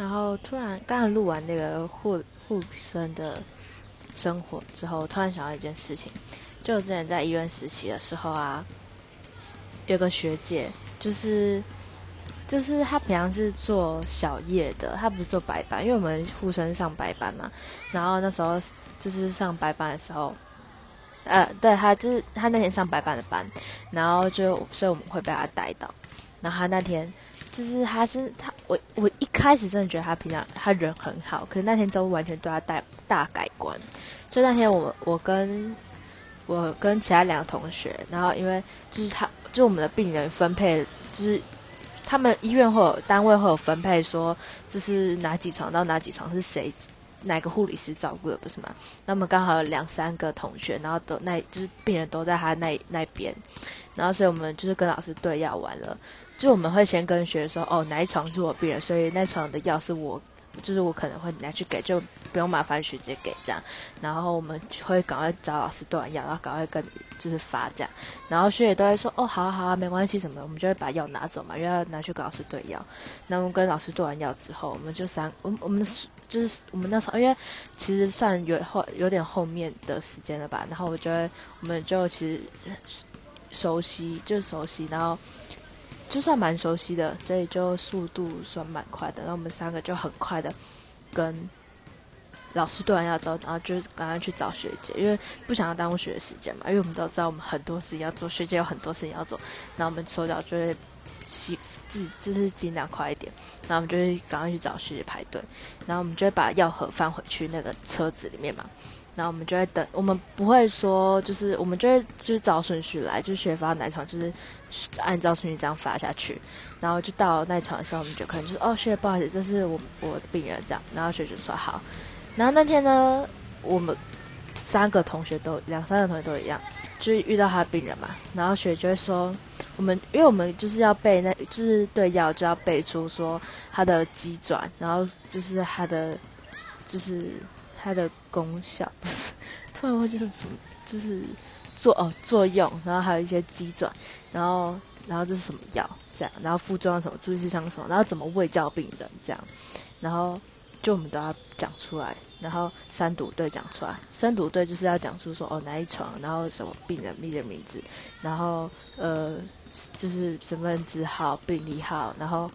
然后突然刚刚录完那个护护生的生活之后，突然想到一件事情，就之前在医院实习的时候啊，有个学姐，就是就是她平常是做小夜的，她不是做白班，因为我们护生上白班嘛。然后那时候就是上白班的时候，呃，对她就是她那天上白班的班，然后就所以我们会被她带到。然后她那天就是她是她我我一开始真的觉得他平常他人很好，可是那天之后完全对他大大改观。就那天我我跟我跟其他两个同学，然后因为就是他就我们的病人分配，就是他们医院会有单位会有分配，说就是哪几床到哪几床是谁哪个护理师照顾的，不是吗？那么刚好有两三个同学，然后都那就是病人都在他那那边，然后所以我们就是跟老师对药完了，就我们会先跟学生说，哦哪一床是我病人，所以那床的药是我。就是我可能会拿去给，就不用麻烦学姐给这样，然后我们会赶快找老师对完药，然后赶快跟就是发这样，然后学姐都会说哦，好啊好啊，没关系什么，我们就会把药拿走嘛，因为要拿去给老师对药。那我们跟老师对完药之后，我们就三，我我们就是我们那时候，因为其实算有后有点后面的时间了吧，然后我觉得我们就其实熟悉，就熟悉，然后。就算蛮熟悉的，所以就速度算蛮快的。然后我们三个就很快的跟老师对完药之后，然后就赶快去找学姐，因为不想要耽误学的时间嘛。因为我们都知道我们很多事情要做，学姐有很多事情要做，然后我们手脚就会细自己就是尽量快一点。然后我们就会赶快去找学姐排队，然后我们就会把药盒放回去那个车子里面嘛。然后我们就会等，我们不会说，就是我们就会就是照顺序来，就是学发奶床，就是按照顺序这样发下去。然后就到那床的时候，我们就可能就是哦，学不好意思，这是我我的病人这样。然后学姐说好。然后那天呢，我们三个同学都两三个同学都一样，就是遇到他的病人嘛。然后学就会说，我们因为我们就是要背那，就是对药就要背出说他的机转，然后就是他的就是。它的功效不是突然会就是什么，就是作哦作用，然后还有一些机转，然后然后这是什么药这样，然后副作用什么，注意事项什么，然后怎么喂教病人这样，然后就我们都要讲出来，然后三读队讲出来，三读队就是要讲出说哦哪一床，然后什么病人病人名字，然后呃就是身份证号、病历号，然后。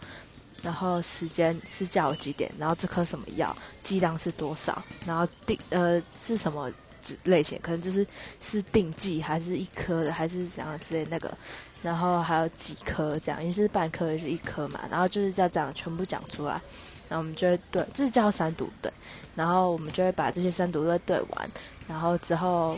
然后时间是下午几点？然后这颗什么药剂量是多少？然后定呃是什么类型？可能就是是定剂还是一颗的，还是怎样之类那个？然后还有几颗这样？因为是半颗，是一颗嘛？然后就是要这样全部讲出来。然后我们就会对，这是叫三读对。然后我们就会把这些三读对对完。然后之后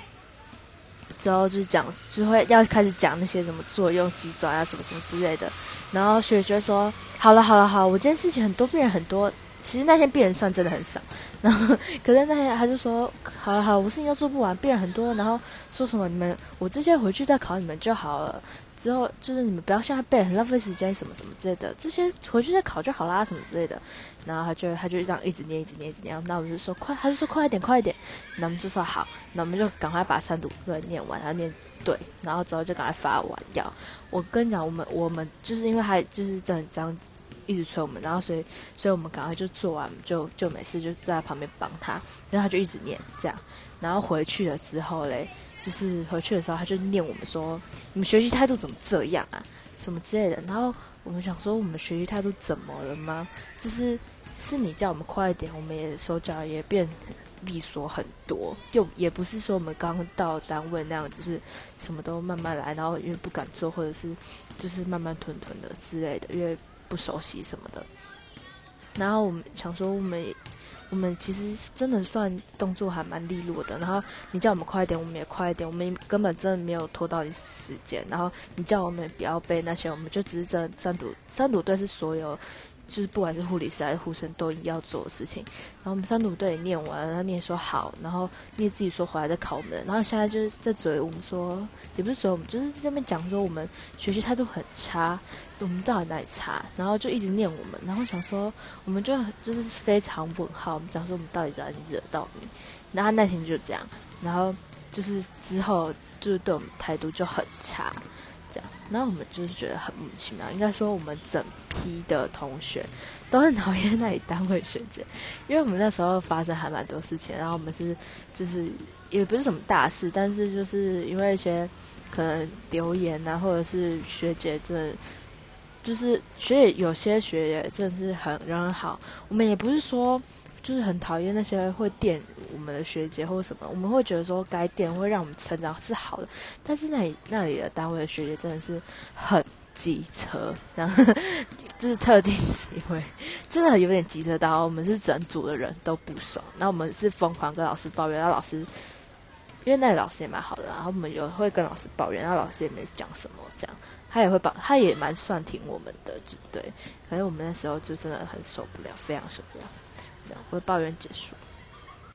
之后就讲，就会要开始讲那些什么作用、机爪啊什么什么之类的。然后雪雪说。好了好了好，我今天事情很多，病人很多。其实那天病人算真的很少。然后，可是那天他就说：“好了好，我事情都做不完，病人很多。”然后说什么：“你们我这些回去再考你们就好了。之后就是你们不要现在背，很浪费时间，什么什么之类的。这些回去再考就好啦，什么之类的。”然后他就他就这样一直念，一直念，一直念。那我就说：“快！”他就说：“快一点，快一点。”那我们就说：“好。”那我们就赶快把三读课念完，然后念对，然后之后就赶快发完药。我跟你讲，我们我们就是因为他就是这样一直催我们，然后所以所以我们赶快就做完，就就没事，就在旁边帮他，然后他就一直念这样，然后回去了之后嘞，就是回去的时候他就念我们说，你们学习态度怎么这样啊，什么之类的，然后我们想说我们学习态度怎么了吗？就是是你叫我们快一点，我们也手脚也变利索很多，又也不是说我们刚到单位那样，就是什么都慢慢来，然后因为不敢做，或者是就是慢慢吞吞的之类的，因为。不熟悉什么的，然后我们想说，我们我们其实真的算动作还蛮利落的。然后你叫我们快一点，我们也快一点。我们根本真的没有拖到你时间。然后你叫我们不要背那些，我们就只是在三组三组队是所有。就是不管是护理师还是护生，都要做的事情。然后我们三组队念完，然后念说好，然后念自己说回来再考我们。然后现在就是在嘴我们说，也不是嘴我们，就是这边讲说我们学习态度很差，我们到底哪里差？然后就一直念我们，然后想说我们就就是非常问号，我们讲说我们到底在哪里惹到你？然后那天就这样，然后就是之后就是对我们态度就很差。这样。然后我们就是觉得很莫名其妙，应该说我们整批的同学都很讨厌那里单位学姐，因为我们那时候发生还蛮多事情，然后我们是就是也不是什么大事，但是就是因为一些可能留言啊，或者是学姐真的。就是学姐有些学姐真的是很人很好，我们也不是说就是很讨厌那些会电我们的学姐或者什么，我们会觉得说该电会让我们成长是好的，但是那里那里的单位的学姐真的是很机车，然后就是特定机会，真的有点机车到我们是整组的人都不熟，那我们是疯狂跟老师抱怨，然后老师因为那老师也蛮好的，然后我们有会跟老师抱怨，然后老师也没讲什么这样。他也会帮，他也蛮算挺我们的，就对。可是我们那时候就真的很受不了，非常受不了。这样，我的抱怨结束。